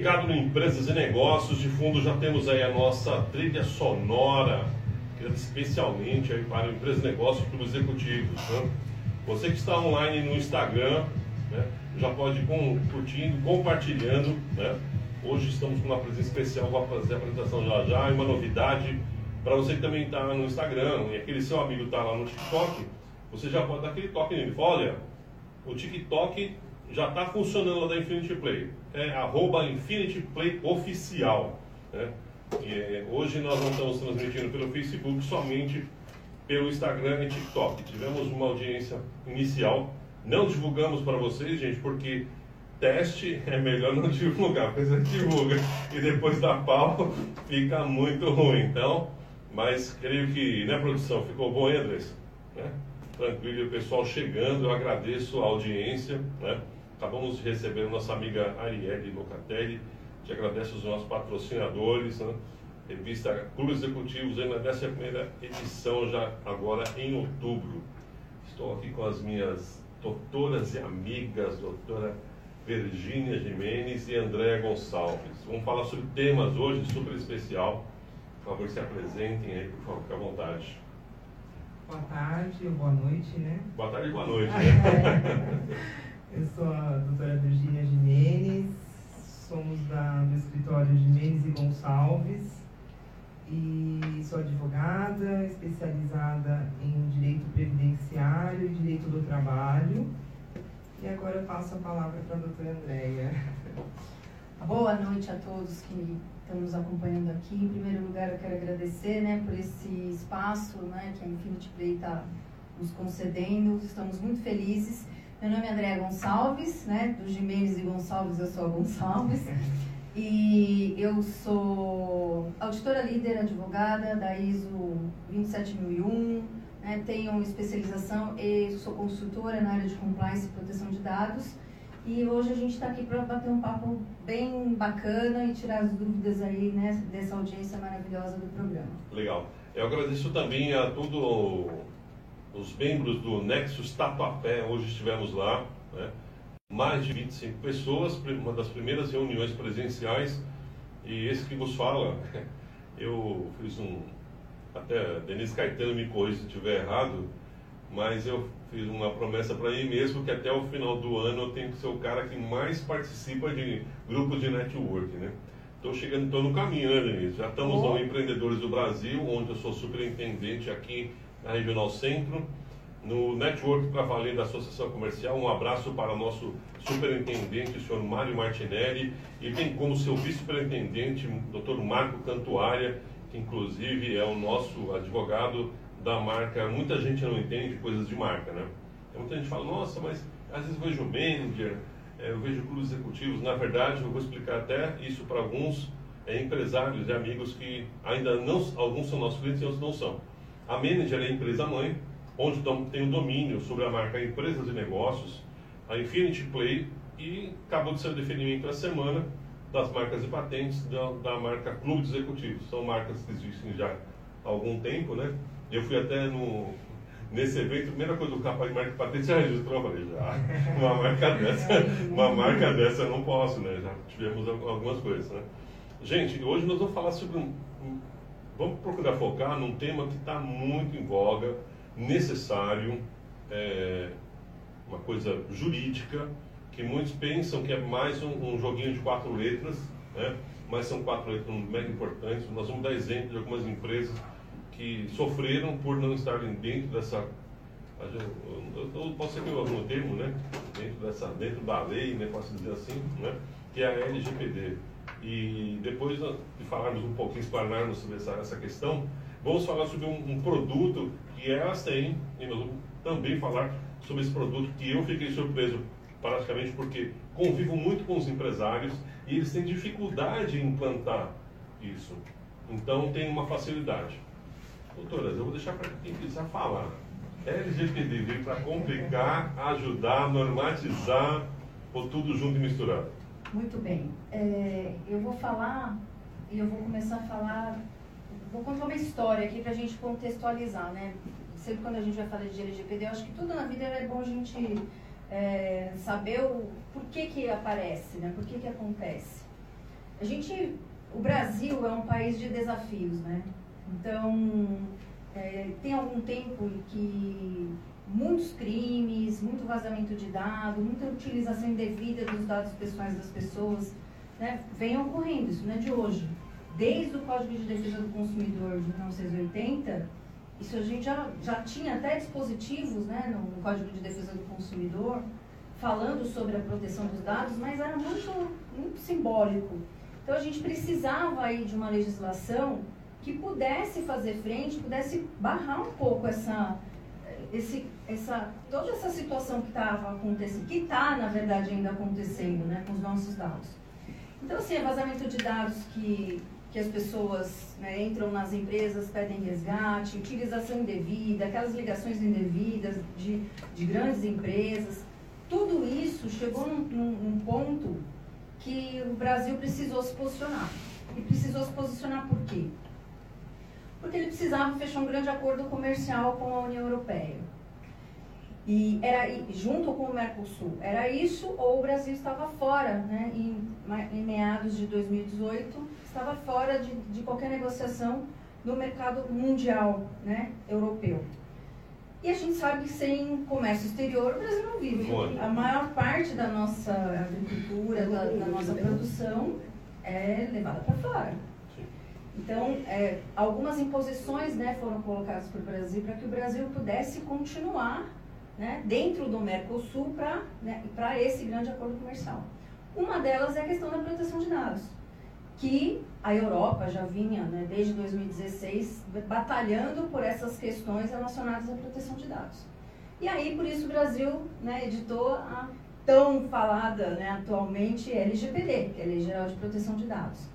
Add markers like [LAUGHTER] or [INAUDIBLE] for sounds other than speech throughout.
Ligado no Empresas e Negócios, de fundo já temos aí a nossa trilha sonora, criada especialmente aí para Empresas e Negócios para os executivos. Né? Você que está online no Instagram, né, já pode ir com, curtindo, compartilhando. Né? Hoje estamos com uma presença especial, vou fazer a apresentação já já, e uma novidade para você que também está no Instagram e aquele seu amigo está lá no TikTok, você já pode dar aquele toque nele. Olha, o TikTok já está funcionando lá da Infinity Play. É arroba Infinity Play Oficial. Né? É, hoje nós não estamos transmitindo pelo Facebook, somente pelo Instagram e TikTok. Tivemos uma audiência inicial. Não divulgamos para vocês, gente, porque teste é melhor não divulgar, porque você divulga e depois dá pau, fica muito ruim. Então, mas creio que, né, produção, ficou bom, hein, Andressa? Né? Tranquilo, o pessoal chegando, eu agradeço a audiência, né? Acabamos de receber nossa amiga Arielle Locatelli, te agradeço os nossos patrocinadores, né? revista Clube Executivos, aí na 11 edição, já agora em outubro. Estou aqui com as minhas doutoras e amigas, doutora Virgínia Jimenez e Andréa Gonçalves. Vamos falar sobre temas hoje super especial. Por favor, se apresentem aí, por favor, fique à vontade. Boa tarde ou boa noite, né? Boa tarde e boa noite, [LAUGHS] né? [LAUGHS] Eu sou a doutora Virginia Jimenez, somos da, do escritório Jimenez e Gonçalves e sou advogada especializada em direito previdenciário e direito do trabalho. E agora eu passo a palavra para a doutora Andréia. [LAUGHS] Boa noite a todos que estão nos acompanhando aqui. Em primeiro lugar, eu quero agradecer né, por esse espaço né, que a Infinity Play está nos concedendo. Estamos muito felizes. Meu nome é Andréa Gonçalves, né? Do Jimenez e Gonçalves, eu sou a Gonçalves. E eu sou auditora líder, advogada da ISO 27001, né? tenho especialização e sou consultora na área de compliance e proteção de dados. E hoje a gente está aqui para bater um papo bem bacana e tirar as dúvidas aí né, dessa audiência maravilhosa do programa. Legal. Eu agradeço também a todo os membros do Nexus Tatuapé, hoje estivemos lá, né? mais de 25 pessoas, uma das primeiras reuniões presenciais, e esse que vos fala, [LAUGHS] eu fiz um, até Denise Caetano me corrija se estiver errado, mas eu fiz uma promessa para mim mesmo que até o final do ano eu tenho que ser o cara que mais participa de grupos de network, né? Estou chegando, estou no caminho, né, Denise? Já estamos oh. no Empreendedores do Brasil, onde eu sou superintendente aqui na Regional Centro, no Network para Valer da Associação Comercial. Um abraço para o nosso superintendente, o senhor Mário Martinelli, e tem como seu vice-superintendente, doutor Marco Cantuária, que inclusive é o nosso advogado da marca. Muita gente não entende coisas de marca, né? Muita gente fala, nossa, mas às vezes vejo manager, é, eu vejo clubes executivos. Na verdade, eu vou explicar até isso para alguns é, empresários e amigos que ainda não, alguns são nossos clientes e outros não são. A Manager é a empresa mãe, onde tem o domínio sobre a marca Empresas e Negócios, a Infinity Play e acabou de ser o definimento essa semana das marcas e patentes da, da marca Clube de Executivos. São marcas que existem já há algum tempo, né? Eu fui até no, nesse evento, a primeira coisa do capa de marca e patente já registrou, eu falei, já, uma marca [LAUGHS] dessa, uma marca dessa eu não posso, né? Já tivemos algumas coisas, né? Gente, hoje nós vamos falar sobre um, vamos procurar focar num tema que está muito em voga, necessário, é, uma coisa jurídica, que muitos pensam que é mais um, um joguinho de quatro letras, né? mas são quatro letras mega importantes. Nós vamos dar exemplo de algumas empresas que sofreram por não estarem dentro dessa. Eu posso ser que eu algum termo, né? Dentro, dessa, dentro da lei, né? posso dizer assim, né? que é a LGPD. E depois de falarmos um pouquinho, explanarmos sobre essa, essa questão, vamos falar sobre um, um, produto que elas têm, e nós vamos também falar sobre esse produto que eu fiquei surpreso praticamente porque convivo muito com os empresários e eles têm dificuldade em implantar isso. Então tem uma facilidade. Doutoras, eu vou deixar para quem quiser falar. LGPD veio para complicar, ajudar, normatizar ou tudo junto e misturado? Muito bem. É, eu vou falar, e eu vou começar a falar, vou contar uma história aqui para a gente contextualizar, né? Sempre quando a gente vai falar de LGPD, eu acho que tudo na vida é bom a gente é, saber o por que que aparece, né? Por que que acontece. a gente, o Brasil é um país de desafios, né? Então, é, tem algum tempo que muitos crimes, muito vazamento de dados, muita utilização indevida dos dados pessoais das pessoas, né, vem ocorrendo, isso não é de hoje. Desde o Código de Defesa do Consumidor de 1980, isso a gente já, já tinha até dispositivos né, no, no Código de Defesa do Consumidor falando sobre a proteção dos dados, mas era muito, muito simbólico. Então a gente precisava aí de uma legislação que pudesse fazer frente, pudesse barrar um pouco essa, esse, essa, toda essa situação que estava acontecendo, que está, na verdade, ainda acontecendo né, com os nossos dados. Então, assim, é vazamento de dados que, que as pessoas né, entram nas empresas, pedem resgate, utilização indevida, aquelas ligações indevidas de, de grandes empresas. Tudo isso chegou num, num, num ponto que o Brasil precisou se posicionar. E precisou se posicionar por quê? Porque ele precisava fechar um grande acordo comercial com a União Europeia. E era junto com o Mercosul. Era isso ou o Brasil estava fora, né, em, em meados de 2018, estava fora de, de qualquer negociação no mercado mundial, né, europeu. E a gente sabe que sem comércio exterior o Brasil não vive. A maior parte da nossa agricultura, da, da nossa produção é levada para fora. Então, é, algumas imposições né, foram colocadas para o Brasil para que o Brasil pudesse continuar né, dentro do Mercosul para né, esse grande acordo comercial. Uma delas é a questão da proteção de dados, que a Europa já vinha, né, desde 2016, batalhando por essas questões relacionadas à proteção de dados. E aí, por isso, o Brasil né, editou a tão falada né, atualmente LGPD, que é a Lei Geral de Proteção de Dados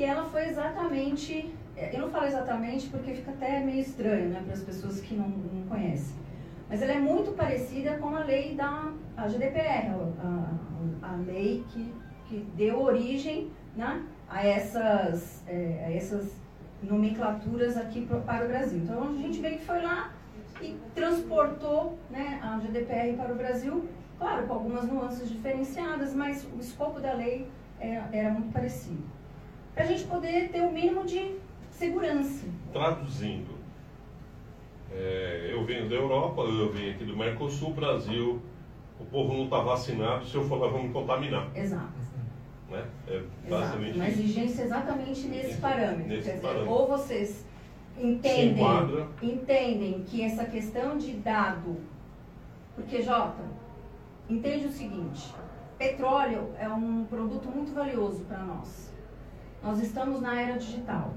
e ela foi exatamente, é, eu não falo exatamente porque fica até meio estranho né, para as pessoas que não, não conhecem, mas ela é muito parecida com a lei da a GDPR, a, a, lei que, que deu origem né, a, essas, é, a essas nomenclaturas aqui pro, para o Brasil. Então a gente veio que foi lá e transportou né, a GDPR para o Brasil, claro, com algumas nuances diferenciadas, mas o escopo da lei era, é, era muito parecido para a gente poder ter o um mínimo de segurança. Traduzindo, é, eu venho da Europa, eu venho aqui do Mercosul, Brasil, o povo não está vacinado, se eu for lá, vamos me contaminar. Exato. Né? É basicamente Uma exigência exatamente nesse parâmetro. Nesse Quer parâmetro. dizer, ou vocês entendem, entendem que essa questão de dado, porque Jota, entende o seguinte, petróleo é um produto muito valioso para nós. Nós estamos na era digital.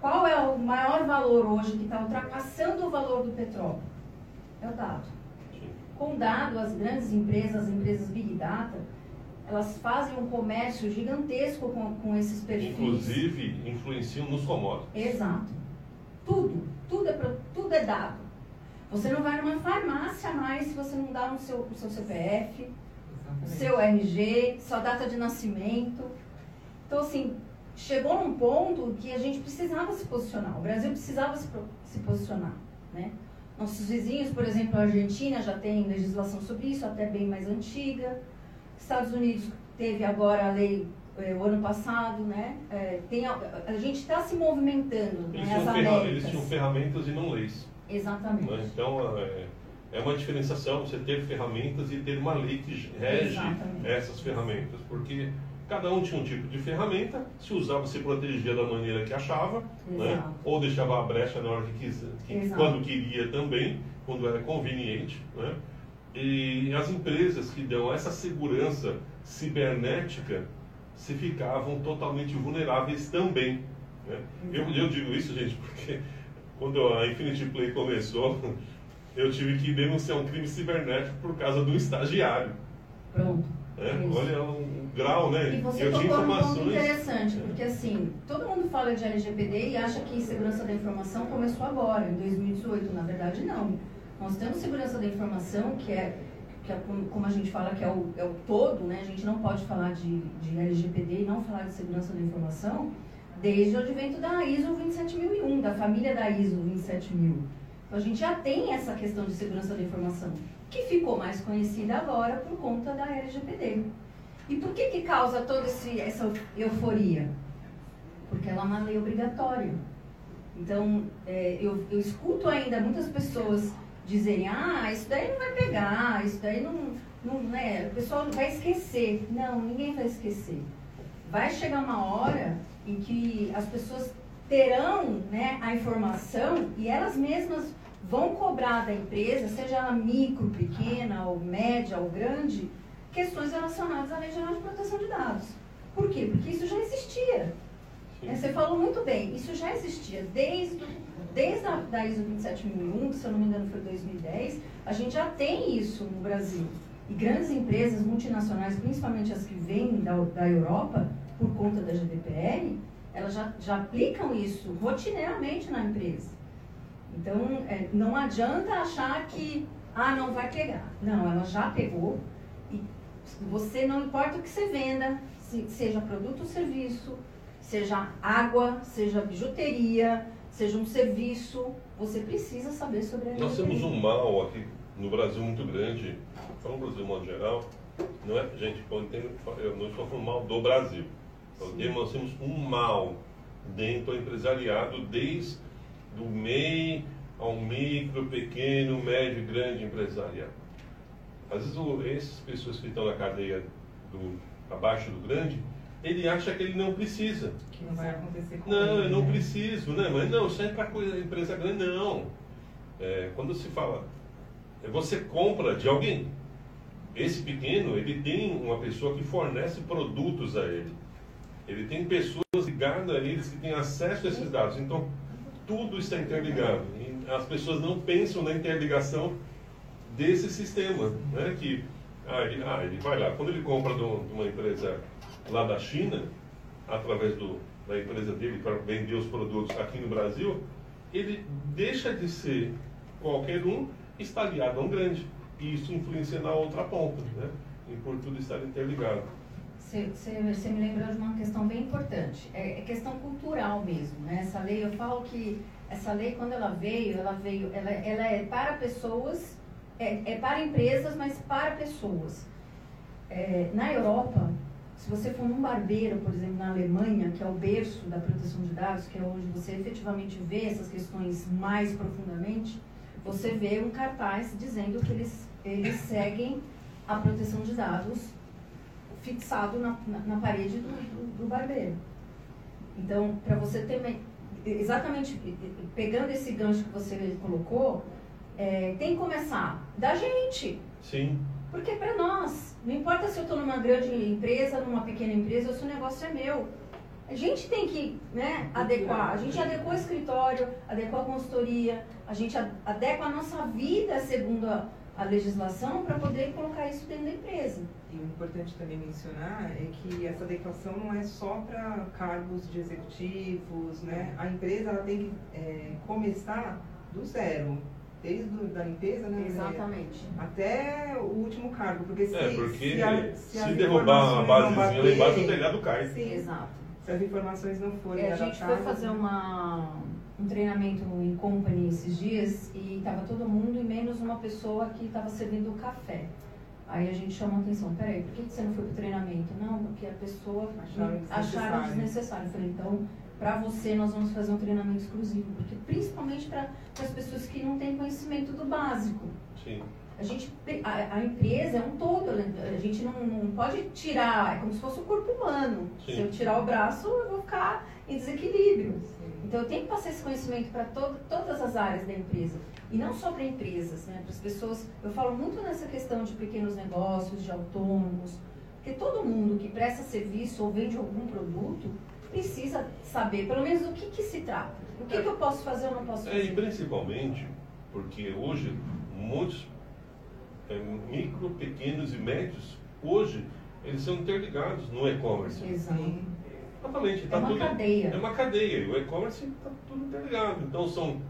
Qual é o maior valor hoje que está ultrapassando o valor do petróleo? É o dado. Com dado, as grandes empresas, as empresas Big Data, elas fazem um comércio gigantesco com, com esses perfis. Inclusive, influenciam nos commodities. Exato. Tudo. Tudo é, tudo é dado. Você não vai numa farmácia mais se você não dá o seu, o seu CPF, o seu RG, sua data de nascimento. Então, assim, chegou num ponto que a gente precisava se posicionar, o Brasil precisava se, se posicionar, né? Nossos vizinhos, por exemplo, a Argentina já tem legislação sobre isso, até bem mais antiga. Estados Unidos teve agora a lei é, o ano passado, né? É, tem, a, a gente está se movimentando. Eles, né, tinham eles tinham ferramentas e não leis. Exatamente. Né? Então, é, é, uma diferenciação você ter ferramentas e ter uma lei que rege Exatamente. essas ferramentas. Porque Cada um tinha um tipo de ferramenta, se usava, se protegia da maneira que achava, né? ou deixava a brecha na hora que quis, que, quando queria também, quando era conveniente. Né? E as empresas que dão essa segurança cibernética se ficavam totalmente vulneráveis também. Né? Eu, eu digo isso, gente, porque quando a Infinity Play começou, eu tive que denunciar um crime cibernético por causa de um estagiário. Pronto. É, olha um grau, né? E você eu tocou num ponto interessante, porque assim, todo mundo fala de LGPD e acha que segurança da informação começou agora, em 2018. Na verdade, não. Nós temos segurança da informação, que é, que é como a gente fala, que é o, é o todo, né? A gente não pode falar de, de LGPD e não falar de segurança da informação desde o advento da ISO 27001, da família da ISO 27000. Então, a gente já tem essa questão de segurança da informação que ficou mais conhecida agora por conta da LGPD. E por que, que causa toda essa euforia? Porque ela é uma lei obrigatória. Então, é, eu, eu escuto ainda muitas pessoas dizerem, ah, isso daí não vai pegar, isso daí não, não né, o pessoal vai esquecer. Não, ninguém vai esquecer. Vai chegar uma hora em que as pessoas terão né, a informação e elas mesmas vão cobrar da empresa, seja ela micro, pequena, ou média, ou grande, questões relacionadas à Lei Geral de Proteção de Dados. Por quê? Porque isso já existia. Sim. Você falou muito bem, isso já existia desde, desde a da ISO 27001, que se eu não me engano foi 2010, a gente já tem isso no Brasil. E grandes empresas multinacionais, principalmente as que vêm da, da Europa, por conta da GDPR, elas já, já aplicam isso rotineiramente na empresa. Então, é, não adianta achar que, ah, não vai pegar. Não, ela já pegou. Você, não importa o que você venda, se, seja produto ou serviço, seja água, seja bijuteria, seja um serviço, você precisa saber sobre a Nós temos um mal aqui no Brasil muito grande, falando do Brasil de modo geral, não é, gente, eu não estou falando mal do Brasil, porque nós temos um mal dentro do empresariado desde do MEI ao micro, pequeno, médio e grande empresariado. Às vezes, o, essas pessoas que estão na cadeia do, abaixo do grande, ele acha que ele não precisa. Que não vai acontecer com Não, ele, eu não né? preciso, né? Mas não, isso é para empresa grande, não. É, quando se fala, você compra de alguém. Esse pequeno, ele tem uma pessoa que fornece produtos a ele. Ele tem pessoas ligadas a eles que têm acesso a esses dados. Então, tudo está interligado. E as pessoas não pensam na interligação desse sistema, né? Que ah, ele, ah, ele vai lá, quando ele compra de uma empresa lá da China, através do, da empresa dele para vender os produtos aqui no Brasil, ele deixa de ser qualquer um, está ligado a um grande. E isso influencia na outra ponta, né? E por tudo estar interligado. Você me lembrou de uma questão bem importante. É, é, questão cultural mesmo. Né? Essa lei, eu falo que essa lei, quando ela veio, ela veio, ela, ela é para pessoas, é, é para empresas, mas para pessoas. É, na Europa, se você for num barbeiro, por exemplo, na Alemanha, que é o berço da proteção de dados, que é onde você efetivamente vê essas questões mais profundamente, você vê um cartaz dizendo que eles, eles seguem a proteção de dados fixado na, na, na parede do, do, do, barbeiro. Então, para você ter exatamente pegando esse gancho que você colocou, é, tem que começar da gente. Sim. Porque para nós, não importa se eu estou numa grande empresa, numa pequena empresa, se o negócio é meu. A gente tem que né, adequar. A gente adequou o escritório, adequou a consultoria, a gente adequa a nossa vida segundo a, a legislação para poder colocar isso dentro da empresa. E o importante também mencionar é que essa adequação não é só para cargos de executivos, né? A empresa ela tem que é, começar do zero, desde da limpeza, né? Exatamente. Até o último cargo, porque se, é, porque se, a, se, se derrubar a basezinha lá embaixo, o telhado cai. Sim, exato. Se as informações não forem é, A gente foi fazer uma, um treinamento em company esses dias e estava todo mundo e menos uma pessoa que estava servindo café. Aí a gente chamou a atenção, peraí, por que você não foi para o treinamento? Não, porque a pessoa acharam desnecessário. Eu falei, então, para você nós vamos fazer um treinamento exclusivo, porque principalmente para as pessoas que não têm conhecimento do básico. Sim. A gente, a, a, empresa é um todo, a gente não, não pode tirar, é como se fosse o corpo humano. Sim. Se eu tirar o braço, eu vou ficar em desequilíbrio. Sim. Então eu tenho que passar esse conhecimento para todas as áreas da empresa. E não só para empresas, né? para as pessoas. Eu falo muito nessa questão de pequenos negócios, de autônomos, porque todo mundo que presta serviço ou vende algum produto precisa saber, pelo menos, do que, que se trata. O que, é, que eu posso fazer ou não posso fazer. É, e principalmente porque hoje muitos é, micro, pequenos e médios, hoje, eles são interligados no e-commerce. Exato. Exatamente. Tá é uma tudo, cadeia. É uma cadeia. E o e-commerce está tudo interligado. Então, são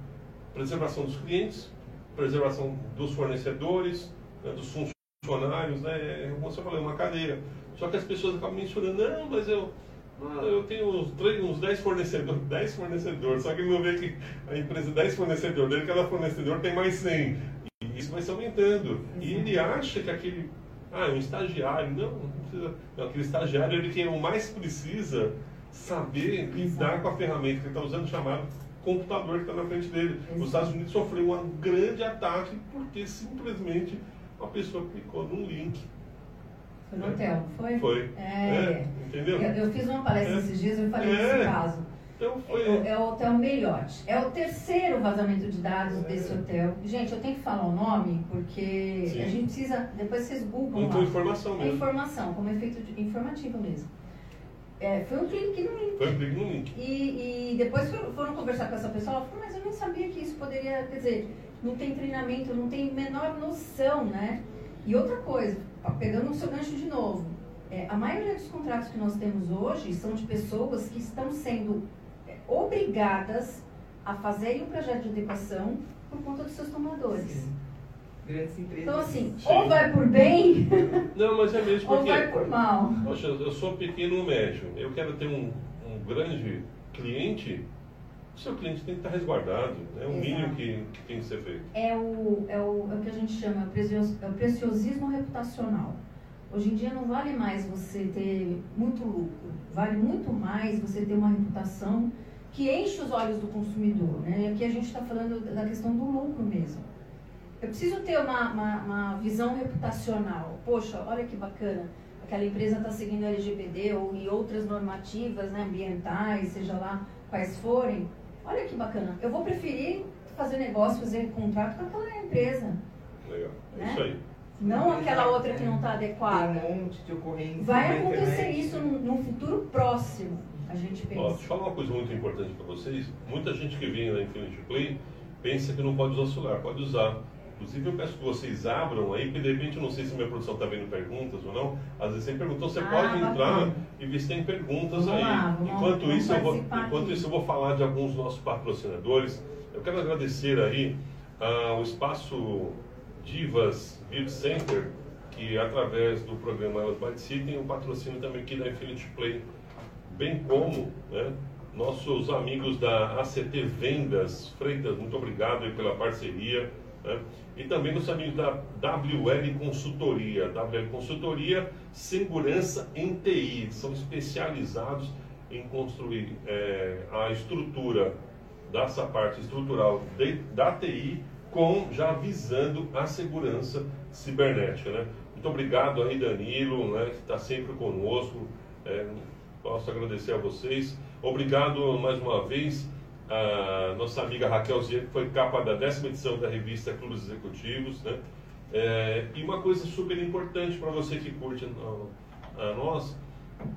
preservação dos clientes, preservação dos fornecedores, né, dos funcionários, né? É, como você falou, é uma cadeia. Só que as pessoas acabam mencionando, não, mas eu, ah, eu tenho uns, uns 10 fornecedores, [LAUGHS] 10 fornecedores, só que ele não vê que a empresa 10 fornecedores dele, cada fornecedor tem mais 100. E isso vai se aumentando. E ele acha que aquele Ah, é um estagiário. Não, não precisa. Não, aquele estagiário ele quem mais precisa saber lidar com a ferramenta que ele está usando, chamado computador que está na frente dele. Os Estados Unidos sofreu um grande ataque porque simplesmente uma pessoa clicou num link. Foi no hotel, foi? Foi. É. é entendeu? Eu, eu, fiz uma palestra é. esses dias e eu falei é. desse caso. Então foi. É, é, o Hotel Marriott. É o terceiro vazamento de dados é. desse hotel. Gente, eu tenho que falar o nome porque Sim. a gente precisa. Depois vocês googlam. Então, informação mesmo. É informação, como efeito de, informativo mesmo. É, foi um clique no link. Foi um clique no link. E, e depois foram, foram, conversar com essa pessoa, ela falou, mas eu nem sabia que isso poderia, quer dizer, não tem treinamento, não tem menor noção, né? E outra coisa, pegando o seu gancho de novo, é, a maioria dos contratos que nós temos hoje são de pessoas que estão sendo é, obrigadas a fazerem um projeto de adequação por conta dos seus tomadores. Sim grandes empresas. Então, assim, Sim. ou vai por bem, [LAUGHS] não, mas é mesmo porque, ou vai por mal. Poxa, eu sou pequeno ou médio, eu quero ter um, um grande cliente, o seu cliente tem que estar resguardado, é o mínimo que, que, tem que ser feito. É o, é o, é o que a gente chama é o preciosismo reputacional. Hoje em dia não vale mais você ter muito lucro, vale muito mais você ter uma reputação que enche os olhos do consumidor. Né? E aqui a gente está falando da questão do lucro mesmo. Eu preciso ter uma, uma, uma visão reputacional. Poxa, olha que bacana. Aquela empresa está seguindo a LGPD ou e outras normativas né, ambientais, seja lá quais forem. Olha que bacana. Eu vou preferir fazer negócio, fazer contrato com aquela empresa. Legal. É né? isso aí. Não aquela outra que não está adequada. Tem um monte de ocorrência. Vai acontecer isso num, futuro próximo, a gente pensa. Ó, deixa eu falar uma coisa muito importante para vocês. Muita gente que vem na Infinity Play pensa que não pode usar celular. Pode usar. Inclusive, eu peço que vocês abram aí, porque de repente, eu não sei se minha produção está vendo perguntas ou não. Às vezes tem perguntas, você ah, pode entrar e ver se tem perguntas vamos aí. Lá, vamos, enquanto vamos isso, eu vou, enquanto isso, eu vou falar de alguns dos nossos patrocinadores. Eu quero agradecer aí uh, o espaço Divas Beauty Center, que através do programa Elas By City tem o um patrocínio também aqui da Infinity Play, bem como né, nossos amigos da ACT Vendas. Freitas, muito obrigado pela parceria. Né? E também nos amigos da WL Consultoria. WL Consultoria, segurança em TI. São especializados em construir é, a estrutura dessa parte estrutural de, da TI com já visando a segurança cibernética. Né? Muito obrigado aí, Danilo, né, que está sempre conosco. É, posso agradecer a vocês. Obrigado mais uma vez a nossa amiga Raquel Zia, que foi capa da décima edição da revista Clubes Executivos. Né? É, e uma coisa super importante para você que curte a, a, nós,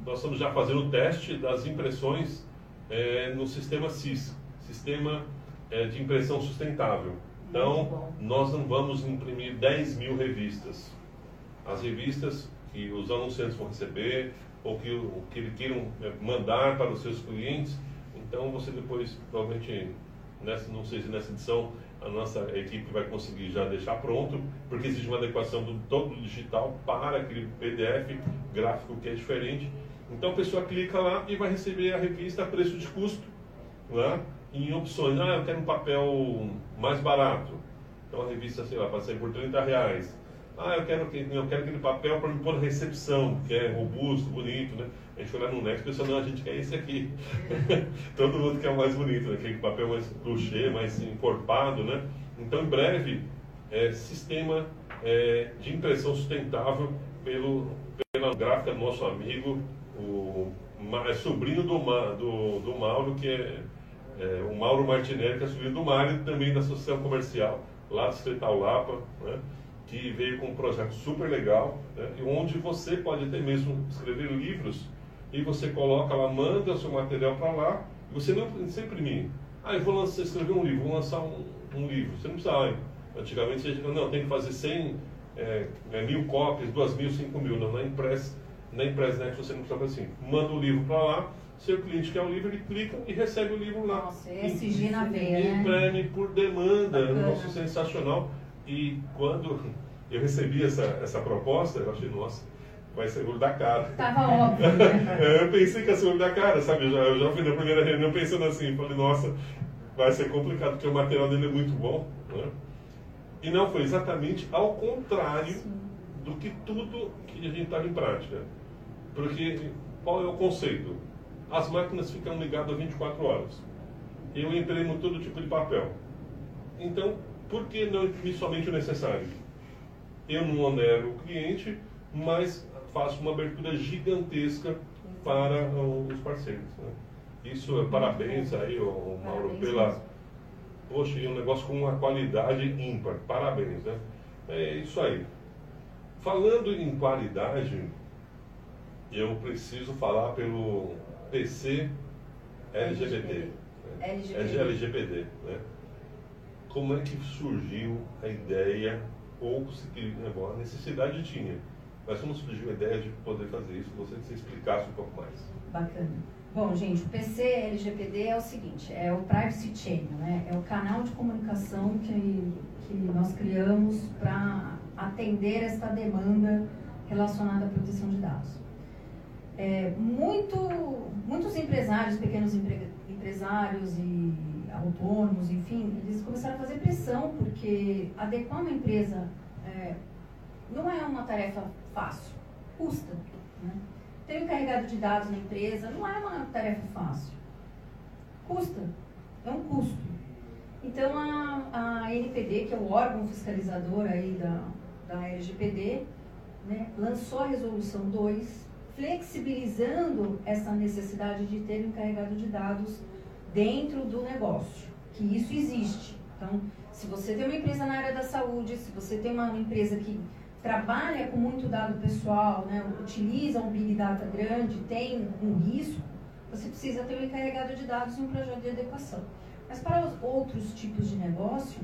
nós estamos já fazendo o teste das impressões é, no sistema CIS, Sistema é, de Impressão Sustentável. Então, nós não vamos imprimir 10 mil revistas. As revistas que os anunciantes vão receber, ou que, que queiram é, mandar para os seus clientes, então você depois, provavelmente, nessa, não sei se nessa edição a nossa equipe vai conseguir já deixar pronto, porque existe uma adequação do todo digital para aquele PDF gráfico que é diferente. Então a pessoa clica lá e vai receber a revista a preço de custo, né? em opções. Ah, eu quero um papel mais barato. Então a revista, sei lá, vai sair por 30 reais. Ah, eu quero, eu quero aquele papel para me pôr na recepção, que é robusto, bonito, né? A gente foi lá no Next e pensou, não, a gente quer esse aqui. [LAUGHS] Todo mundo quer o mais bonito, né? aquele papel mais crochê, mais encorpado, né? Então, em breve, é, sistema é, de impressão sustentável pelo, pela gráfica do nosso amigo, o é sobrinho do, do, do Mauro, que é, é, o Mauro Martinelli, que é sobrinho do Mário, também da Associação Comercial, lá do Estreital Lapa, né? que veio com um projeto super legal, né? onde você pode até mesmo escrever livros e você coloca lá, manda o seu material para lá, e você não precisa imprimir. Ah, eu vou lançar, escrever um livro, vou lançar um, um livro. Você não precisa, ah, antigamente você dizia, não, tem que fazer 100, é, é, mil cópias, duas mil, cinco mil. Não, na Impress, na Impressnet você não precisa fazer assim. Manda o livro para lá, seu cliente quer o livro, ele clica e recebe o livro lá. Nossa, SG na veia, né? Imprime por demanda, Bacana. nossa, sensacional. E quando [LAUGHS] eu recebi essa, essa proposta, eu achei, nossa, vai ser olho da cara. Tava óbvio. Né? [LAUGHS] É, eu pensei que ia ser olho da cara, sabe? Eu já, eu já fui na primeira reunião pensando assim, falei, nossa, vai ser complicado, porque o material dele é muito bom. Né? E não, foi exatamente ao contrário Sim. do que tudo que a gente estava em prática. Porque qual é o conceito? As máquinas ficam ligadas 24 horas. Eu imprimo todo tipo de papel. Então, por que não imprimir somente o necessário? Eu não onero o cliente, mas faço uma abertura gigantesca para os parceiros. Né? Isso é parabéns aí, o Mauro, parabéns pela. Poxa, é um negócio com uma qualidade ímpar. Parabéns, né? É isso aí. Falando em qualidade, eu preciso falar pelo PC LGBT. Né? LGBT. LGBT né? Como é que surgiu a ideia, ou se a necessidade tinha, mas como surgiu a ideia de poder fazer isso? Gostaria que você explicasse um pouco mais. Bacana. Bom, gente, o PC LGPD é o seguinte, é o Privacy Channel, né? É o canal de comunicação que, que nós criamos para atender esta demanda relacionada à proteção de dados. É, muito, muitos empresários, pequenos empre, empresários e autônomos, enfim, eles começaram a fazer pressão porque adequar uma empresa é, não é uma tarefa fácil, custa. Né? Ter um encarregado de dados na empresa não é uma tarefa fácil. Custa, é um custo. Então a, a NPD, que é o órgão fiscalizador aí da, da LGPD, né, lançou a resolução 2, flexibilizando essa necessidade de ter um encarregado de dados dentro do negócio, que isso existe. Então, se você tem uma empresa na área da saúde, se você tem uma empresa que trabalha com muito dado pessoal, né, utiliza um Big Data grande, tem um risco, você precisa ter um encarregado de dados e um projeto de adequação. Mas para os outros tipos de negócio,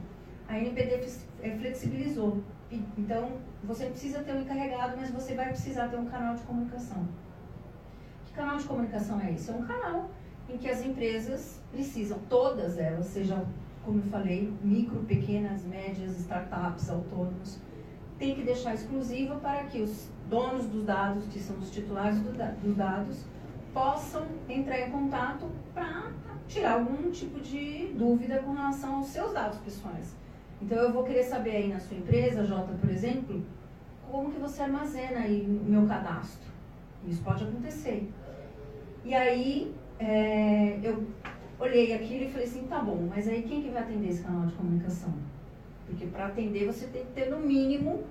a NPD é, flexibilizou. Então, você precisa ter um encarregado, mas você vai precisar ter um canal de comunicação. Que canal de comunicação é esse? É um canal em que as empresas precisam, todas elas, sejam, como eu falei, micro, pequenas, médias, startups, autônomos, tem que deixar exclusiva para que os donos dos dados, que são os titulares do, dos dados, possam entrar em contato para tirar algum tipo de dúvida com relação aos seus dados pessoais. Então eu vou querer saber aí na sua empresa, Jota, por exemplo, como que você armazena aí o meu cadastro. Isso pode acontecer. E aí é, eu olhei aquilo e falei assim, tá bom, mas aí quem que vai atender esse canal de comunicação? Porque para atender você tem que ter no mínimo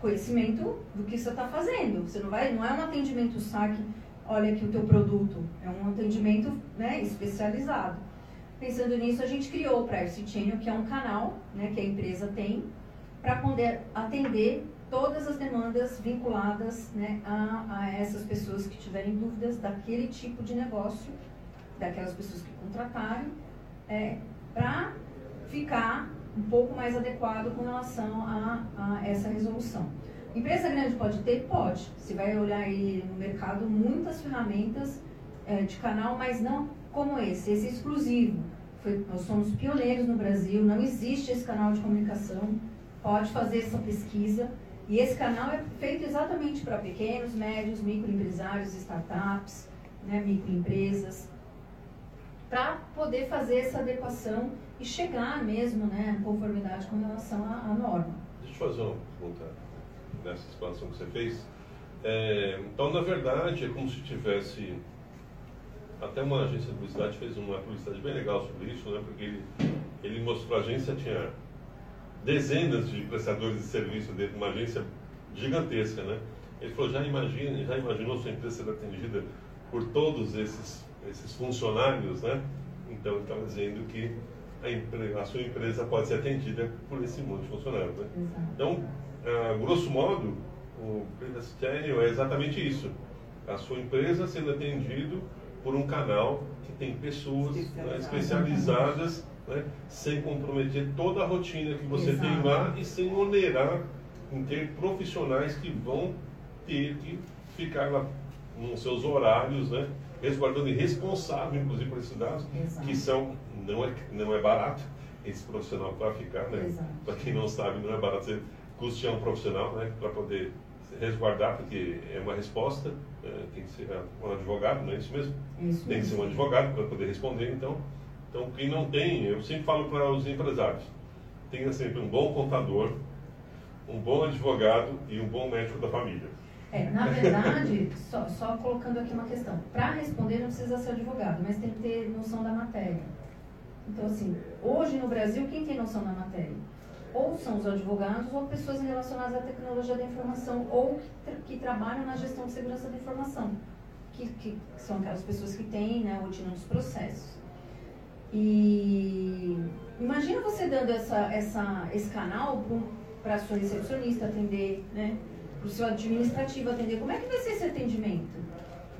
conhecimento do que você está fazendo. Você não vai, não é um atendimento saque, olha aqui o teu produto, é um atendimento né, especializado. Pensando nisso, a gente criou o Privacy Channel, que é um canal né, que a empresa tem para poder atender todas as demandas vinculadas né, a, a, essas pessoas que tiverem dúvidas daquele tipo de negócio, daquelas pessoas que contratarem, é, para ficar um pouco mais adequado com relação a, a essa resolução. Empresa grande pode ter? Pode. Você vai olhar aí no mercado muitas ferramentas é, de canal, mas não como esse. Esse é exclusivo. Foi, nós somos pioneiros no Brasil, não existe esse canal de comunicação. Pode fazer essa pesquisa. E esse canal é feito exatamente para pequenos, médios, microempresários, startups, né, microempresas, para poder fazer essa adequação e chegar mesmo né, em conformidade com relação à, à norma. Deixa eu fazer uma pergunta nessa expansão que você fez. É, então, na verdade, é como se tivesse. Até uma agência de publicidade fez uma publicidade bem legal sobre isso, né? porque ele, ele mostrou a agência tinha dezenas de prestadores de serviço dentro de uma agência gigantesca. Né? Ele falou: já, imagina, já imaginou sua empresa ser atendida por todos esses, esses funcionários? Né? Então, estava dizendo que a, a, sua empresa pode ser atendida por esse monte de funcionários. Né? Então, grosso modo, o Business Channel é exatamente isso. A sua empresa sendo atendido por um canal que tem pessoas né, especializadas, né, sem comprometer toda a rotina que você Exato. tem lá e sem onerar em ter profissionais que vão ter que ficar lá nos seus horários, né, resguardando e responsável, inclusive, por esses dados, Exato. que são não é, não é barato esse profissional para ficar, né? Para quem não sabe, não é barato você custear um profissional, né? Para poder resguardar, porque é uma resposta, é, tem que ser um advogado, não é isso mesmo? Isso tem que ser um advogado para poder responder, então. Então, quem não tem, eu sempre falo para os empresários, tenha sempre um bom contador, um bom advogado e um bom médico da família. É, na verdade, [LAUGHS] só, só colocando aqui uma questão. Para responder não precisa ser advogado, mas tem que ter noção da matéria. Então, assim, hoje no Brasil, quem tem noção da matéria? Ou são os advogados ou pessoas relacionadas à tecnologia da informação ou que, tra que trabalham na gestão de segurança da informação, que, que são aquelas pessoas que têm né, a rotina dos processos. E imagina você dando essa, essa, esse canal para a sua recepcionista atender, né? Para o seu administrativo atender. Como é que vai ser esse atendimento?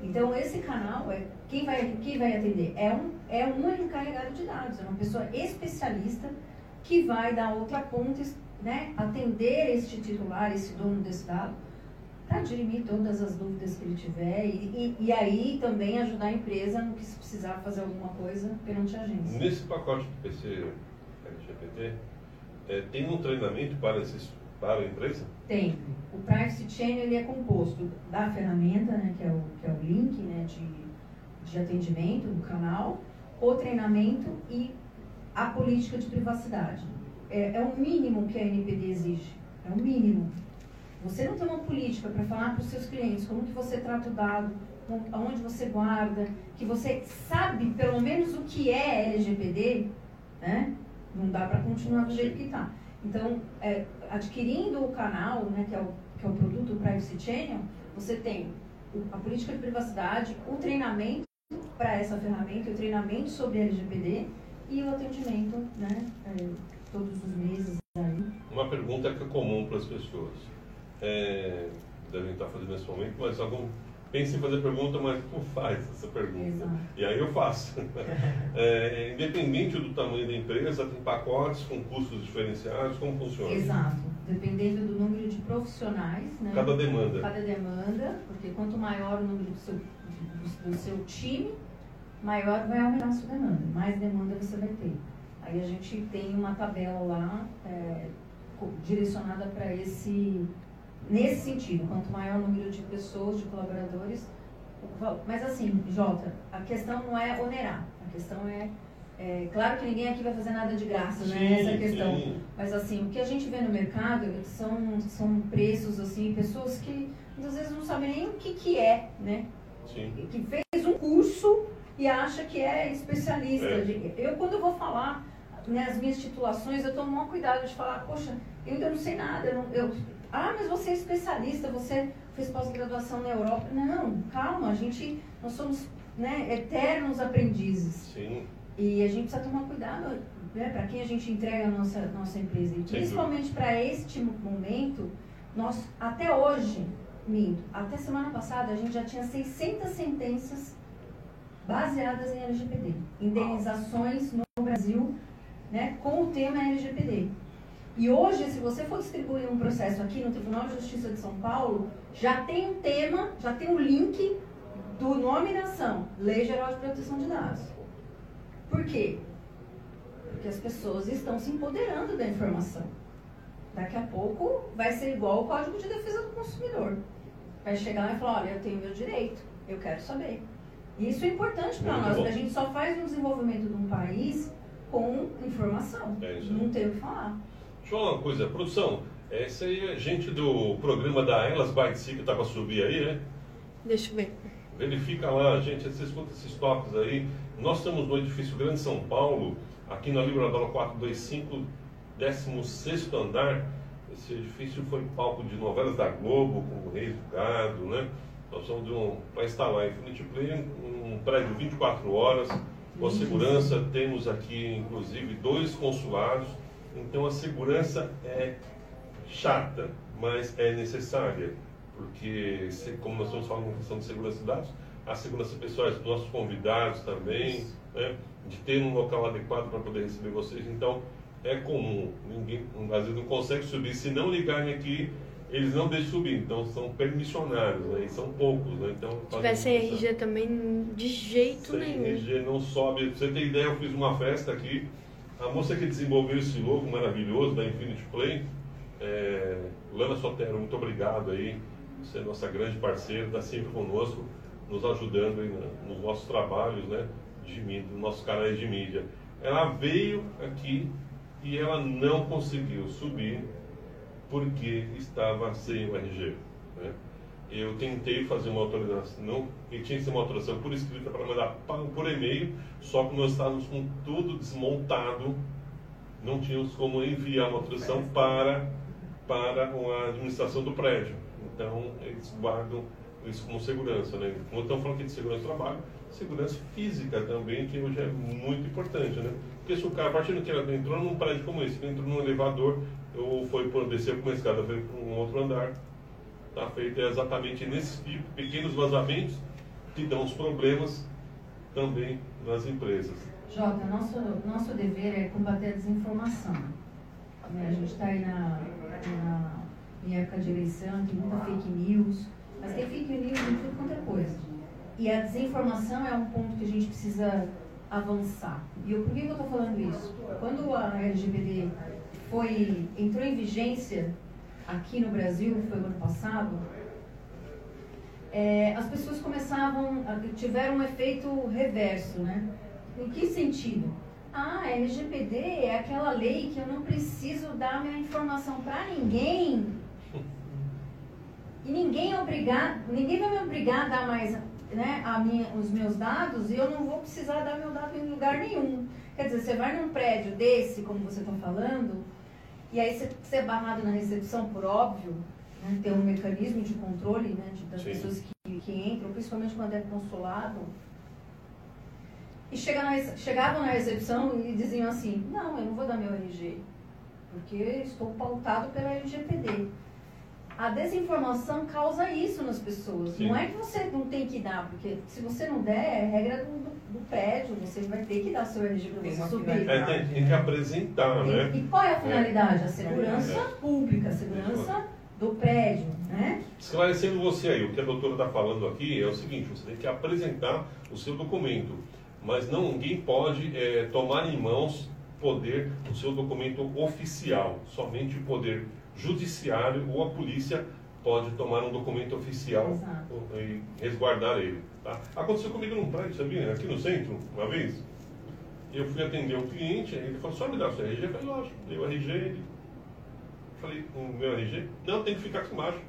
Então, esse canal, é quem vai, quem vai atender é um, é um encarregado de dados, é uma pessoa especialista que vai dar outra ponta, né, atender este titular, esse dono desse dado, para dirimir todas as dúvidas que ele tiver e, e, e, aí também ajudar a empresa no que se precisar fazer alguma coisa perante a agência. Nesse pacote do PC LGBT, é, tem um treinamento para, esses, para a empresa? Tem. O Privacy Chain ele é composto da ferramenta, né, que, é o, que é o link né, de, de atendimento do canal, o treinamento e a política de privacidade. É, é o mínimo que a NPD exige. É o mínimo. Você não tem uma política para falar para os seus clientes como que você trata o dado, aonde você guarda, que você sabe pelo menos o que é LGPD, né? Não dá para continuar do jeito que está. Então, é, adquirindo o canal, né, que, é o, que é o produto Privacy Channel, você tem a política de privacidade, o treinamento para essa ferramenta, o treinamento sobre LGPD e o atendimento, né, é, todos os meses. Aí. Uma pergunta que é comum para as pessoas é, devem estar fazendo nesse momento, mas algum pense em fazer pergunta, mas como faz essa pergunta? Exato. E aí eu faço. [LAUGHS] é, independente do tamanho da empresa, tem pacotes com custos diferenciados, como funciona? Exato. Dependendo do número de profissionais, né? Cada demanda. Cada demanda, porque quanto maior o número do seu, do, do seu time, maior vai aumentar a sua demanda, mais demanda você vai ter. Aí a gente tem uma tabela lá é, direcionada para esse nesse sentido, quanto maior o número de pessoas, de colaboradores. Mas assim, Jota, a questão não é onerar, a questão é, é claro que ninguém aqui vai fazer nada de graça, né? Sim, Essa questão. Sim. Mas assim, o que a gente vê no mercado são, são preços, assim, pessoas que muitas vezes não sabem nem o que, que é, né? Sim. Que fez um curso e acha que é especialista. É. Eu, quando eu vou falar nas né, minhas titulações, eu tomo maior cuidado de falar, poxa, eu ainda não sei nada, eu, não, eu ah, mas você é especialista, você fez pós-graduação na Europa. Não, calma, a gente, nós somos né, eternos aprendizes. Sim. E a gente precisa tomar cuidado né, para quem a gente entrega a nossa, nossa empresa. E principalmente para este momento, nós, até hoje, minto, até semana passada, a gente já tinha 600 sentenças baseadas em LGPD. Indenizações no Brasil né, com o tema LGPD. E hoje, se você for distribuir um processo aqui no Tribunal de Justiça de São Paulo, já tem um tema, já tem um link do nome da ação, Lei Geral de Proteção de Dados. Por quê? Porque as pessoas estão se empoderando da informação. Daqui a pouco vai ser igual o Código de Defesa do Consumidor. Vai chegar lá e falar, olha, eu tenho meu direito, eu quero saber. E isso é importante para nós, porque a gente só faz um desenvolvimento de um país com informação. É não tem o que falar. Deixa eu falar uma coisa, produção. Essa aí é gente do programa da Elas Bite que tá para subir aí, né? Deixa eu ver. Verifica lá, gente, você escuta esses toques aí. Nós estamos no edifício Grande São Paulo, aqui na Livradora 425, 16 andar. Esse edifício foi palco de novelas da Globo, com o Reis do Gado, né? Nós estamos um, para instalar Infinity Play, um prédio 24 horas, com segurança. Temos aqui, inclusive, dois consulados então a segurança é chata, mas é necessária, porque como nós estamos falando em questão de segurança de dados, a segurança pessoal dos nossos convidados também, né, de ter um local adequado para poder receber vocês. Então é comum, ninguém às vezes não consegue subir, se não ligarem aqui, eles não deixam subir, então são permissionários, né? E são poucos, né? Então, Se tivesse RG também, de jeito sem nenhum. RG não sobe. Pra você ter ideia, eu fiz uma festa aqui, a moça que desenvolveu esse logo maravilhoso da Infinity Play, é, Lana Sotero, muito obrigado aí. Você é nossa grande parceira, está sempre conosco, nos ajudando aí nos nossos trabalhos, né? De mídia, nos nossos canais de mídia. Ela veio aqui e ela não conseguiu subir porque estava sem o RG. Né? Eu tentei fazer uma autorização, não, e tinha que ser uma autorização por escrita para mandar por e-mail, só que nós estávamos com tudo desmontado, não tínhamos como enviar uma autorização para, para a administração do prédio. Então, eles guardam isso como segurança. Né? Como estamos falando aqui de segurança do trabalho, segurança física também, que hoje é muito importante. Né? Porque se o cara, a partir do que ele entrou num prédio como esse, ele entrou num elevador, ou foi por descer por uma escada, veio para um outro andar, está feito exatamente nesses pequenos vazamentos que dão os problemas também nas empresas. Jota, nosso, nosso dever é combater a desinformação. Né? A gente está aí na, na, em época de eleição, tem muita fake news, mas tem fake news em tudo quanto é coisa. E a desinformação é um ponto que a gente precisa avançar. E eu, por que eu estou falando isso? Quando a LGBT foi, entrou em vigência aqui no Brasil, foi no ano passado, é, as pessoas começavam, tiveram um efeito reverso, né? Em que sentido? Ah, LGPD é aquela lei que eu não preciso dar minha informação para ninguém. E ninguém é obrigado, ninguém vai me obrigar a dar mais né, a minha, os meus dados e eu não vou precisar dar meu dado em lugar nenhum. Quer dizer, você vai num prédio desse, como você está falando, e aí você, é barrado na recepção, por óbvio, né, tem um mecanismo de controle né, de, das Sim. pessoas que, que entram, principalmente quando é consulado. E chega na, chegavam na recepção e diziam assim, não, eu não vou dar meu RG, porque estou pautado pela LGPD a desinformação causa isso nas pessoas. Sim. Não é que você não tem que dar, porque se você não der, é regra do, do, prédio, você vai ter que dar seu RG para você subir. É, tem, tem, que apresentar, e, né? E qual é a finalidade? A segurança é. pública, a segurança do prédio, né? Esclarecendo você aí, o que a doutora está falando aqui é o seguinte, você tem que apresentar o seu documento, mas não, ninguém pode é, tomar em mãos poder o seu documento oficial, somente o poder judiciário ou a polícia pode tomar um documento oficial Exato. e resguardar ele. Tá? Aconteceu comigo num prédio, sabia? Aqui no centro, uma vez. Eu fui atender um cliente, ele falou, só me dá o seu RG? Eu falei, lógico, dei o RG, ele... Falei, o meu RG? Não, tem que ficar com macho.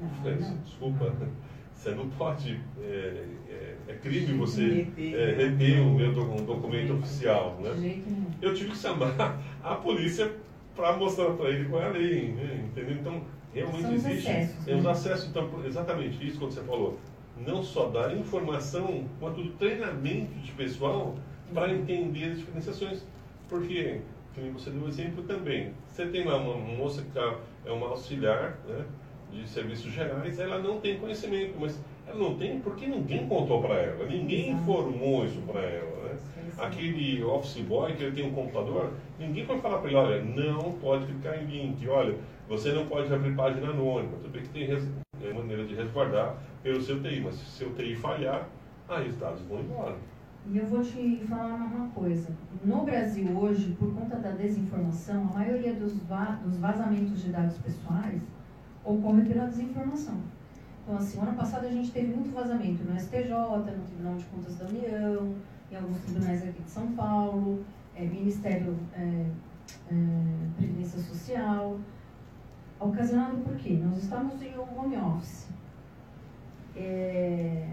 Não, falei, não. desculpa, [LAUGHS] você não pode, é, é, é crime você é, reter o meu um documento oficial, né? Eu tive que chamar [LAUGHS] a polícia para mostrar para ele qual é a lei, né? entendeu? Então, realmente São existe acessos, né? os acessos, então, exatamente isso que você falou. Não só dar informação, quanto treinamento de pessoal para entender as diferenciações. Porque, como você deu um exemplo também, você tem lá uma moça que tá, é uma auxiliar né, de serviços gerais, ela não tem conhecimento, mas ela não tem porque ninguém contou para ela, ninguém informou isso para ela. Né? Aquele office boy que ele tem um computador, ninguém pode falar para ele, olha, não pode clicar em link, olha, você não pode abrir página anônima. Tudo bem que tem res... É maneira de resguardar pelo seu TI, mas se o seu TI falhar, aí os dados vão embora. E eu vou te falar uma coisa. No Brasil hoje, por conta da desinformação, a maioria dos, va dos vazamentos de dados pessoais ocorre pela desinformação. Então, assim, ano passado a gente teve muito vazamento no STJ, no Tribunal de Contas da União, em alguns tribunais aqui de São Paulo, é, Ministério é, é, Previdência Social. Ocasionado por quê? Nós estamos em um home office. É,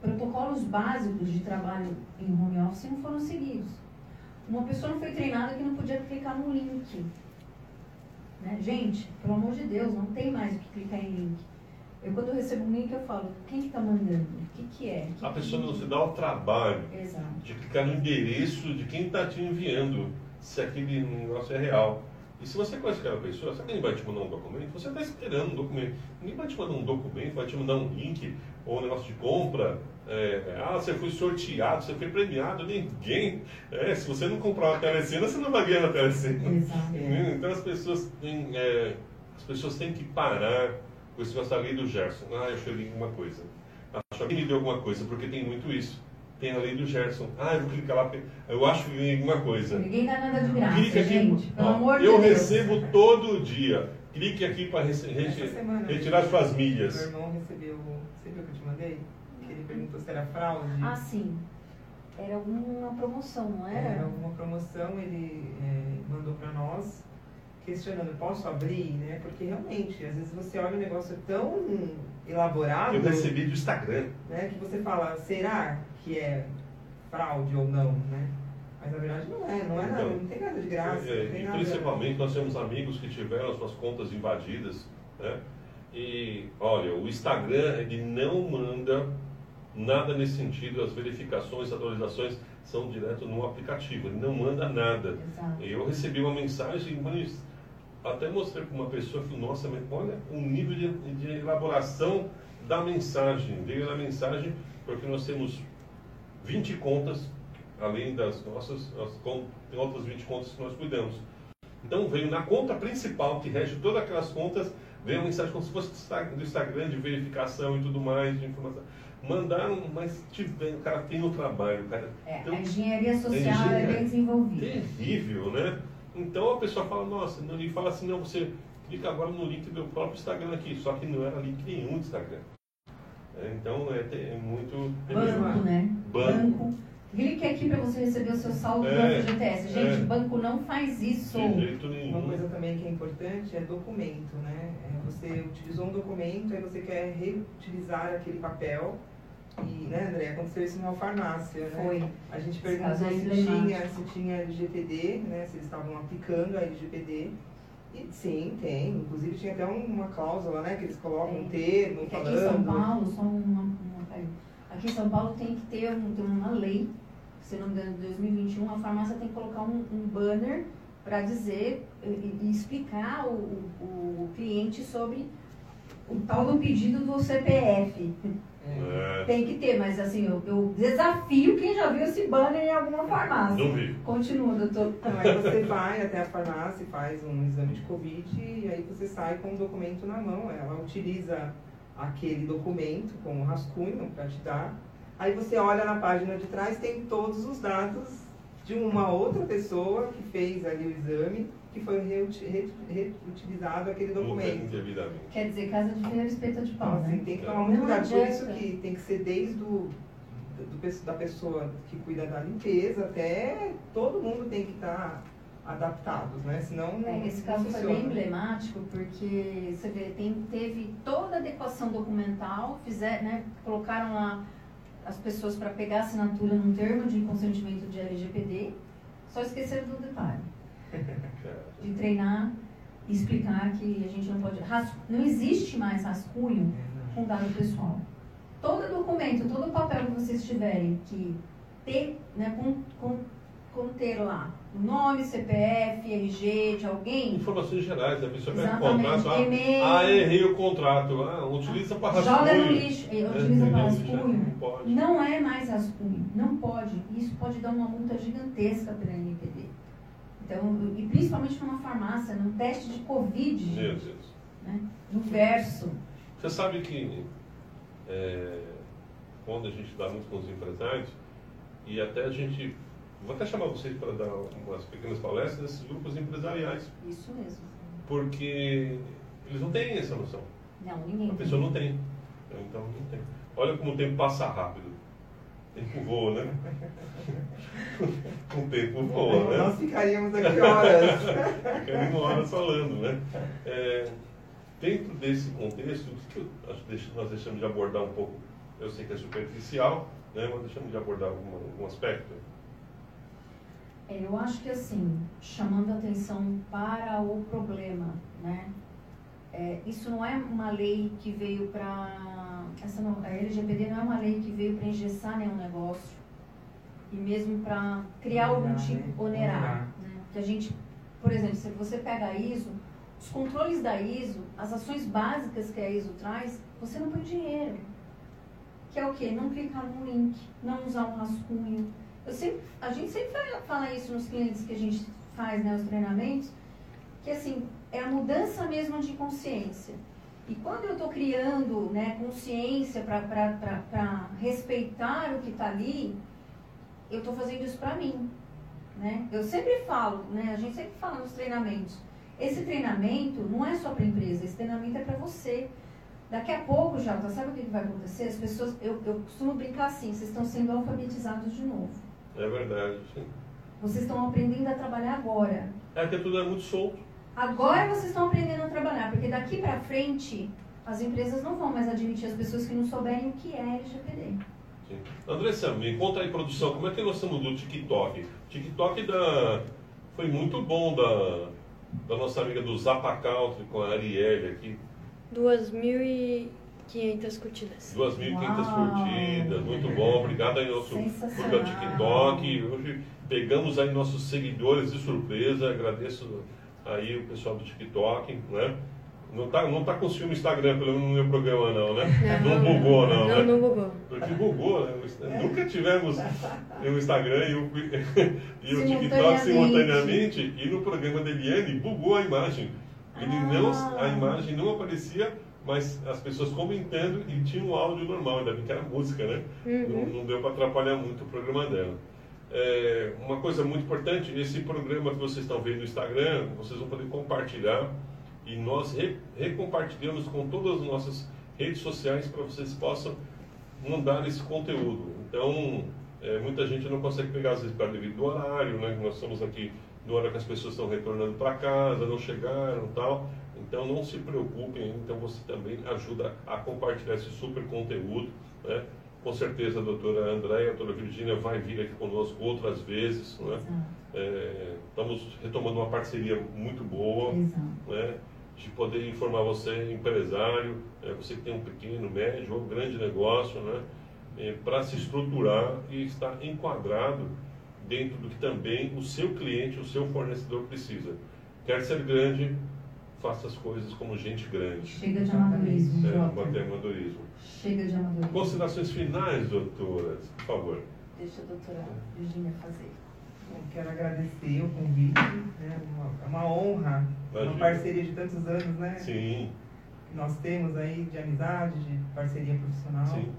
protocolos básicos de trabalho em home office não foram seguidos. Uma pessoa não foi treinada que não podia clicar no link. Né? Gente, pelo amor de Deus, não tem mais o que clicar em link. Eu quando eu recebo um link eu falo, quem que está mandando? O que, que é? Que a pessoa não se dá o trabalho Exato. de clicar no endereço de quem está te enviando, se aquele negócio é real. E se você conhece aquela pessoa, sabe quem vai te mandar um documento? Você está esperando um documento. Ninguém vai te mandar um documento, vai te mandar um link ou um negócio de compra. É, ah, você foi sorteado, você foi premiado. Ninguém. É, se você não comprar uma telecena, você não vai ganhar na telecena. Exato. Então as pessoas têm, é, as pessoas têm que parar com esse negócio da lei do Gerson. Ah, eu achei alguma coisa. Acho que me deu alguma coisa, porque tem muito isso. Tem a lei do Gerson. Ah, eu vou clicar lá, eu acho que vem alguma coisa. Ninguém dá nada de graça, Clique aqui, gente. Pelo ó, amor eu de recebo todo dia. Clique aqui para retirar suas milhas. Meu irmão recebeu, você viu que eu te mandei? Que ele perguntou se era fraude. Ah, sim. Era alguma promoção, não era? Era alguma promoção, ele é, mandou para nós questionando, posso abrir, né? Porque realmente, às vezes você olha um negócio tão elaborado. Eu recebi do Instagram. Né, que você fala, será que é fraude ou não, né? Mas na verdade não é, não é então, não, não tem nada de graça. É, e nada... principalmente nós temos amigos que tiveram as suas contas invadidas, né? E olha, o Instagram ele não manda nada nesse sentido, as verificações, atualizações são direto no aplicativo, ele não manda nada. Exato. Eu recebi uma mensagem, mas até mostrei para uma pessoa, falei, nossa, olha o nível de, de elaboração da mensagem. Veio na mensagem porque nós temos 20 contas, além das nossas, as, tem outras 20 contas que nós cuidamos. Então veio na conta principal, que rege todas aquelas contas, veio uma mensagem como se fosse do Instagram de verificação e tudo mais, de informação. Mandaram, mas tiver, o cara tem no trabalho. Cara, é, então, a engenharia social é bem desenvolvida. Terrível, né? Então a pessoa fala, nossa, e fala assim, não, você clica agora no link do próprio Instagram aqui, só que não era link nenhum do Instagram. É, então é, é muito. É banco, né? Banco. banco. Clique aqui para você receber o seu saldo é, do FGTS. Gente, é. banco não faz isso. De jeito nenhum. Uma coisa também que é importante é documento, né? É você utilizou um documento, aí você quer reutilizar aquele papel. E, né, André, aconteceu isso numa farmácia, né? Foi. A gente perguntou se tinha, se tinha LGPD, né? Se eles estavam aplicando a LGPD. E, sim, tem. Inclusive tinha até uma cláusula, né? Que eles colocam um termo falando. Aqui em São Paulo, só uma, uma, aqui em São Paulo tem que ter uma lei, se não me engano, de 2021, a farmácia tem que colocar um, um banner para dizer e, e explicar o, o, o cliente sobre o tal do pedido do CPF. É. Tem que ter, mas assim, eu, eu, desafio quem já viu esse banner em alguma farmácia. Não vi. Continua, doutor. Então, aí você vai até a farmácia, faz um exame de Covid e aí você sai com o documento na mão. Ela utiliza aquele documento como rascunho para te dar. Aí você olha na página de trás, tem todos os dados de uma outra pessoa que fez ali o exame que foi reutilizado aquele documento. Quer dizer, casa de ferreiro espeta de pau, né? tem que tomar muito cuidado por isso que tem que ser desde o do, da pessoa que cuida da limpeza até todo mundo tem que estar tá adaptados, né? Senão é, esse caso foi bem emblemático porque você vê, tem, teve toda a adequação documental, fizer, né, colocaram lá as pessoas para pegar assinatura num termo de consentimento de LGPD, só esqueceram do detalhe de treinar e explicar que a gente não pode. Não existe mais rascunho com dado pessoal. Todo documento, todo papel que vocês tiverem que ter, né, com, com, conter lá o nome, CPF, RG de alguém. Informações gerais, a pessoa pega o contrato. Ah, ah, errei o contrato. Ah, utiliza para rascunho. Joga no lixo, é, utiliza é, para rascunho. Não, não é mais rascunho, não pode. Isso pode dar uma multa gigantesca pela NPD. Então, e principalmente numa farmácia, num teste de Covid. Meu Deus. Né? No verso. Você sabe que é, quando a gente dá muito com os empresários, e até a gente. Vou até chamar vocês para dar umas pequenas palestras desses grupos empresariais. Isso mesmo. Porque eles não têm essa noção. Não, ninguém. A pessoa não tem. Então não tem. Olha como o tempo passa rápido. [LAUGHS] O tempo voa, né? o tempo voa, né? Nós ficaríamos aqui horas. [LAUGHS] ficaríamos horas falando, né? É, dentro desse contexto, que nós deixamos de abordar um pouco, eu sei que é superficial, né? mas deixamos de abordar algum, algum aspecto. É, eu acho que assim, chamando atenção para o problema, né? É, isso não é uma lei que veio para essa não, a LGPD não é uma lei que veio para engessar nenhum negócio e mesmo para criar algum tipo né? onerar, né? Que a gente, por exemplo, se você pega a ISO, os controles da ISO, as ações básicas que a ISO traz, você não põe dinheiro. Que é o quê? Não clicar no link, não usar um rascunho. Eu sempre, a gente sempre fala isso nos clientes que a gente faz, né, os treinamentos, que assim, é a mudança mesmo de consciência. E quando eu estou criando né, consciência para respeitar o que está ali, eu estou fazendo isso para mim. Né? Eu sempre falo, né, a gente sempre fala nos treinamentos, esse treinamento não é só para a empresa, esse treinamento é para você. Daqui a pouco, Jota, sabe o que vai acontecer? As pessoas, eu, eu costumo brincar assim, vocês estão sendo alfabetizados de novo. É verdade, sim. Vocês estão aprendendo a trabalhar agora. É que tudo é muito solto. Agora vocês estão aprendendo a trabalhar, porque daqui para frente as empresas não vão mais admitir as pessoas que não souberem o que é LGPD. Sim. Andressa, me conta aí, produção, como é que nós estamos do TikTok? TikTok da... foi muito bom da, da nossa amiga do Zapa Country com a Arielle aqui. 2.500 curtidas. 2.500 curtidas, muito bom. Obrigado aí nosso TikTok. Hoje pegamos aí nossos seguidores de surpresa. Agradeço aí o pessoal do TikTok, né? Não tá, não tá com ciúme Instagram, pelo menos no meu programa, não, né? Não, não bugou, não, Não, né? não bugou. Porque bugou, né? Nunca tivemos o Instagram e o, [LAUGHS] e o TikTok simultaneamente. E no programa da Eliane bugou a imagem. Ele não, a imagem não aparecia, mas as pessoas comentando e tinha um áudio normal, ainda bem que era música, né? Não, não deu para atrapalhar muito o programa dela. É, uma coisa muito importante, esse programa que vocês estão vendo no Instagram, vocês vão poder compartilhar e nós re, recompartilhamos com todas as nossas redes sociais para vocês possam mandar esse conteúdo. Então, é, muita gente não consegue pegar, às vezes, para devido do horário, né? Nós estamos aqui na hora que as pessoas estão retornando para casa, não chegaram tal. Então, não se preocupem, então você também ajuda a compartilhar esse super conteúdo, né? Com certeza a doutora Andréia, a doutora Virgínia vai vir aqui conosco outras vezes, né? É, estamos retomando uma parceria muito boa, né? de poder informar você, empresário, é, você que tem um pequeno, médio ou grande negócio, né, é, para se estruturar e estar enquadrado dentro do que também o seu cliente, o seu fornecedor precisa. Quer ser grande, faça as coisas como gente grande. Chega de amadorismo, É, Jota. bater amadorismo. Chega de amadorismo. Considerações finais, doutoras, por favor. Deixa a doutora Virginia fazer. Bom, quero agradecer o convite, né? Uma- É uma honra, Imagina. uma parceria de tantos anos, né? Sim, Que nós temos aí de amizade, de parceria profissional. sim.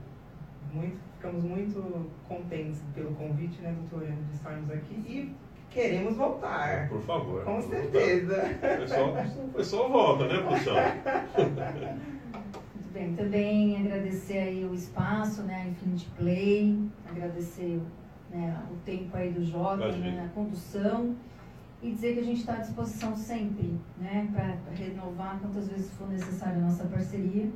Muito, ficamos muito contentes pelo convite, né, doutora, de estarmos aqui e queremos voltar. Por favor. Com Vamos certeza. voltar. O pessoal, o pessoal volta, né, produção? Muito bem, também agradecer aí o espaço, né, a Infinity Play, agradecer né, o tempo aí do Jota, né, a condução e dizer que a gente está à disposição sempre, né, para renovar quantas vezes for necessário a nossa parceria.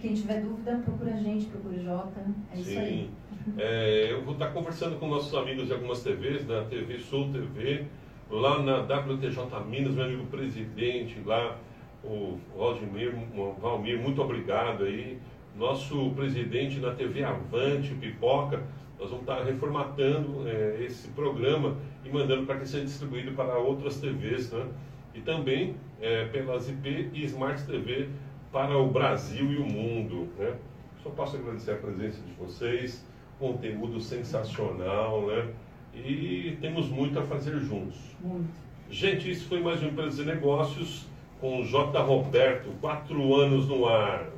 Quem tiver dúvida, procura a gente, procura o Jota, é isso aí. Sim. É, eu vou estar conversando com nossos amigos de algumas TVs, da TV Sul TV, lá na WTJ Minas, meu amigo presidente lá, o Valdemir, Valmir, muito obrigado aí. Nosso presidente na TV Avante, Pipoca, nós vamos estar reformatando é, esse programa e mandando para que seja distribuído para outras TVs, né? E também é, pelas IP e Smart TV para o Brasil e o mundo, né? Só posso agradecer a presença de vocês, conteúdo sensacional, né? E temos muito a fazer juntos. Muito. Gente, isso foi mais um Empresas e Negócios com o J. Roberto, quatro anos no ar.